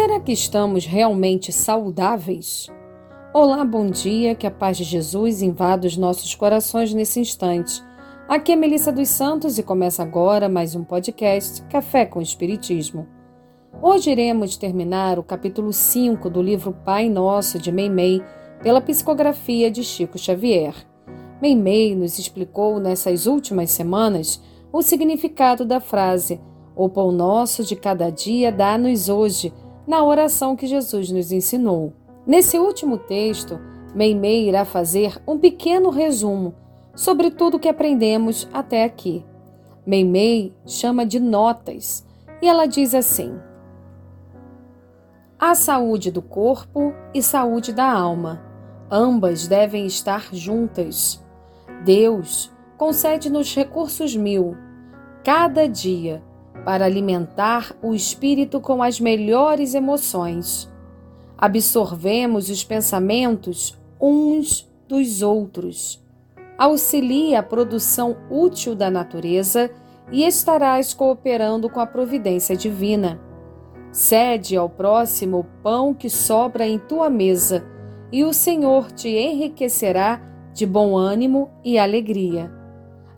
será que estamos realmente saudáveis? Olá, bom dia, que a paz de Jesus invada os nossos corações nesse instante. Aqui é Melissa dos Santos e começa agora mais um podcast Café com Espiritismo. Hoje iremos terminar o capítulo 5 do livro Pai Nosso de Meimei pela psicografia de Chico Xavier. Meimei nos explicou nessas últimas semanas o significado da frase O pão nosso de cada dia dá-nos hoje na oração que Jesus nos ensinou. Nesse último texto, Meimei irá fazer um pequeno resumo sobre tudo que aprendemos até aqui. Meimei chama de notas e ela diz assim: A saúde do corpo e saúde da alma, ambas devem estar juntas. Deus concede-nos recursos mil, cada dia, para alimentar o espírito com as melhores emoções. Absorvemos os pensamentos uns dos outros. Auxilia a produção útil da natureza e estarás cooperando com a providência divina. Cede ao próximo o pão que sobra em tua mesa, e o Senhor te enriquecerá de bom ânimo e alegria.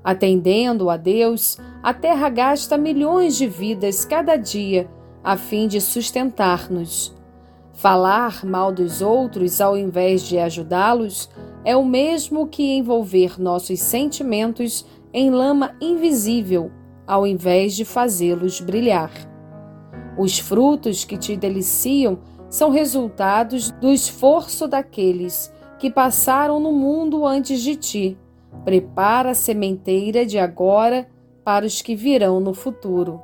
Atendendo a Deus, a terra gasta milhões de vidas cada dia a fim de sustentar-nos. Falar mal dos outros ao invés de ajudá-los é o mesmo que envolver nossos sentimentos em lama invisível ao invés de fazê-los brilhar. Os frutos que te deliciam são resultados do esforço daqueles que passaram no mundo antes de ti Prepara a sementeira de agora para os que virão no futuro.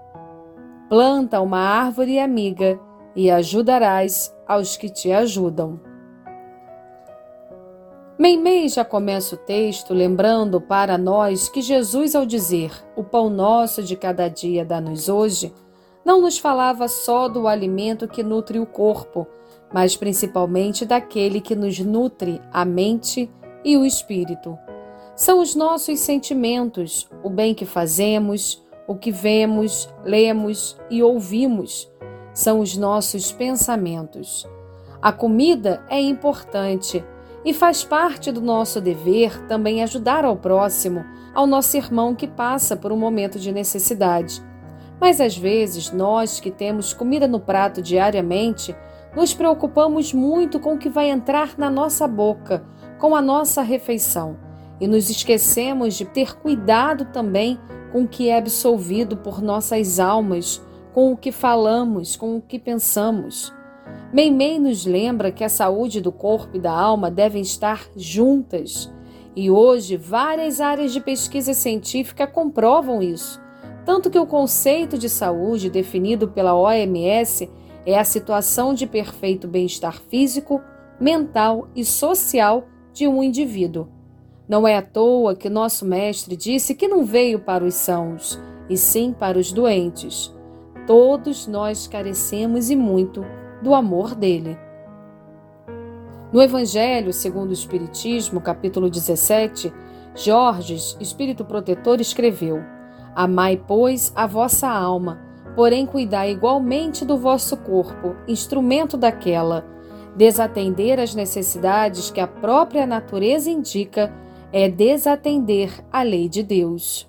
Planta uma árvore amiga e ajudarás aos que te ajudam. Meimei já começa o texto lembrando para nós que Jesus, ao dizer o pão nosso de cada dia dá-nos hoje, não nos falava só do alimento que nutre o corpo, mas principalmente daquele que nos nutre a mente e o espírito são os nossos sentimentos, o bem que fazemos, o que vemos, lemos e ouvimos. São os nossos pensamentos. A comida é importante e faz parte do nosso dever também ajudar ao próximo, ao nosso irmão que passa por um momento de necessidade. Mas às vezes, nós que temos comida no prato diariamente, nos preocupamos muito com o que vai entrar na nossa boca, com a nossa refeição e nos esquecemos de ter cuidado também com o que é absolvido por nossas almas, com o que falamos, com o que pensamos. Meimei nos lembra que a saúde do corpo e da alma devem estar juntas. E hoje, várias áreas de pesquisa científica comprovam isso. Tanto que o conceito de saúde definido pela OMS é a situação de perfeito bem-estar físico, mental e social de um indivíduo. Não é à toa que nosso Mestre disse que não veio para os sãos, e sim para os doentes. Todos nós carecemos e muito do amor dele. No Evangelho segundo o Espiritismo, capítulo 17, Jorges, espírito protetor, escreveu: Amai, pois, a vossa alma, porém cuidai igualmente do vosso corpo, instrumento daquela. Desatender as necessidades que a própria natureza indica é desatender a lei de Deus.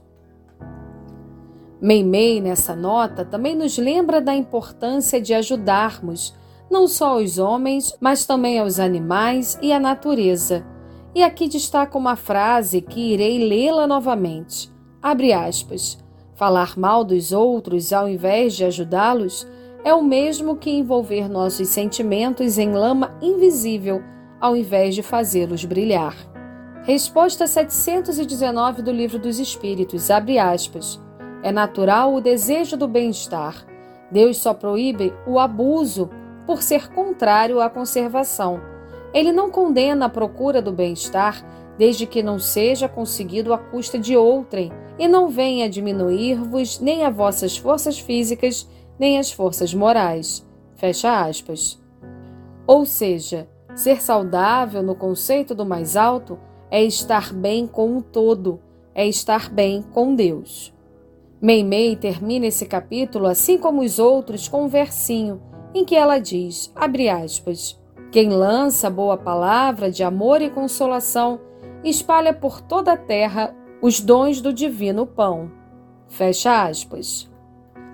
Meimei, nessa nota, também nos lembra da importância de ajudarmos não só os homens, mas também aos animais e à natureza. E aqui destaca uma frase que irei lê-la novamente. Abre aspas. Falar mal dos outros ao invés de ajudá-los é o mesmo que envolver nossos sentimentos em lama invisível ao invés de fazê-los brilhar. Resposta 719 do Livro dos Espíritos, abre aspas. É natural o desejo do bem-estar. Deus só proíbe o abuso por ser contrário à conservação. Ele não condena a procura do bem-estar desde que não seja conseguido à custa de outrem e não venha diminuir-vos nem as vossas forças físicas, nem as forças morais. Fecha aspas. Ou seja, ser saudável no conceito do mais alto é estar bem com o todo, é estar bem com Deus. Meimei termina esse capítulo, assim como os outros, com um versinho em que ela diz, aspas, quem lança boa palavra de amor e consolação espalha por toda a terra os dons do divino pão. Fecha aspas.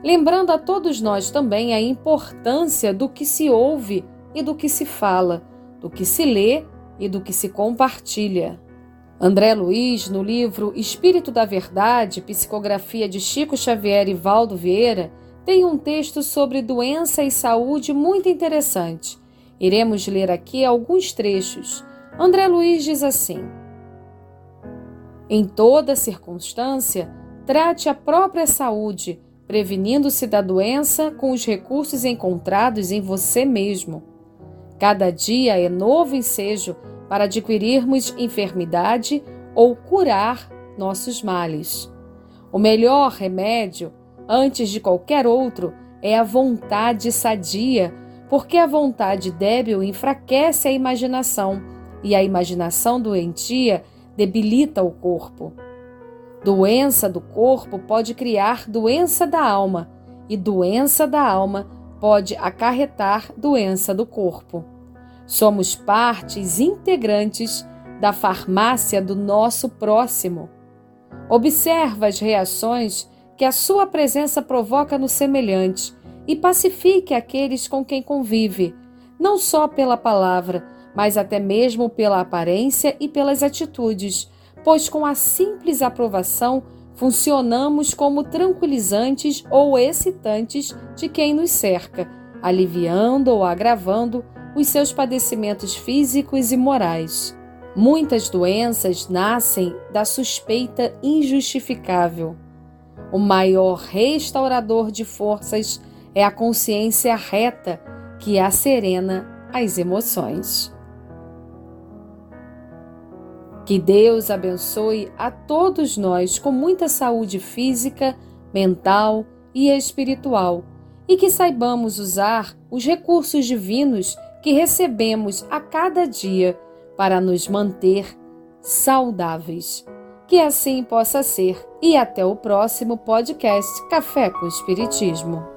Lembrando a todos nós também a importância do que se ouve e do que se fala, do que se lê e do que se compartilha. André Luiz, no livro Espírito da Verdade, psicografia de Chico Xavier e Valdo Vieira, tem um texto sobre doença e saúde muito interessante. Iremos ler aqui alguns trechos. André Luiz diz assim: Em toda circunstância, trate a própria saúde, prevenindo-se da doença com os recursos encontrados em você mesmo. Cada dia é novo ensejo para adquirirmos enfermidade ou curar nossos males. O melhor remédio, antes de qualquer outro, é a vontade sadia, porque a vontade débil enfraquece a imaginação e a imaginação doentia debilita o corpo. Doença do corpo pode criar doença da alma, e doença da alma pode acarretar doença do corpo. Somos partes integrantes da farmácia do nosso próximo. Observa as reações que a sua presença provoca no semelhante e pacifique aqueles com quem convive, não só pela palavra, mas até mesmo pela aparência e pelas atitudes, pois com a simples aprovação funcionamos como tranquilizantes ou excitantes de quem nos cerca, aliviando ou agravando os seus padecimentos físicos e morais. Muitas doenças nascem da suspeita injustificável. O maior restaurador de forças é a consciência reta que acerena as emoções. Que Deus abençoe a todos nós com muita saúde física, mental e espiritual e que saibamos usar os recursos divinos que recebemos a cada dia para nos manter saudáveis. Que assim possa ser. E até o próximo podcast Café com Espiritismo.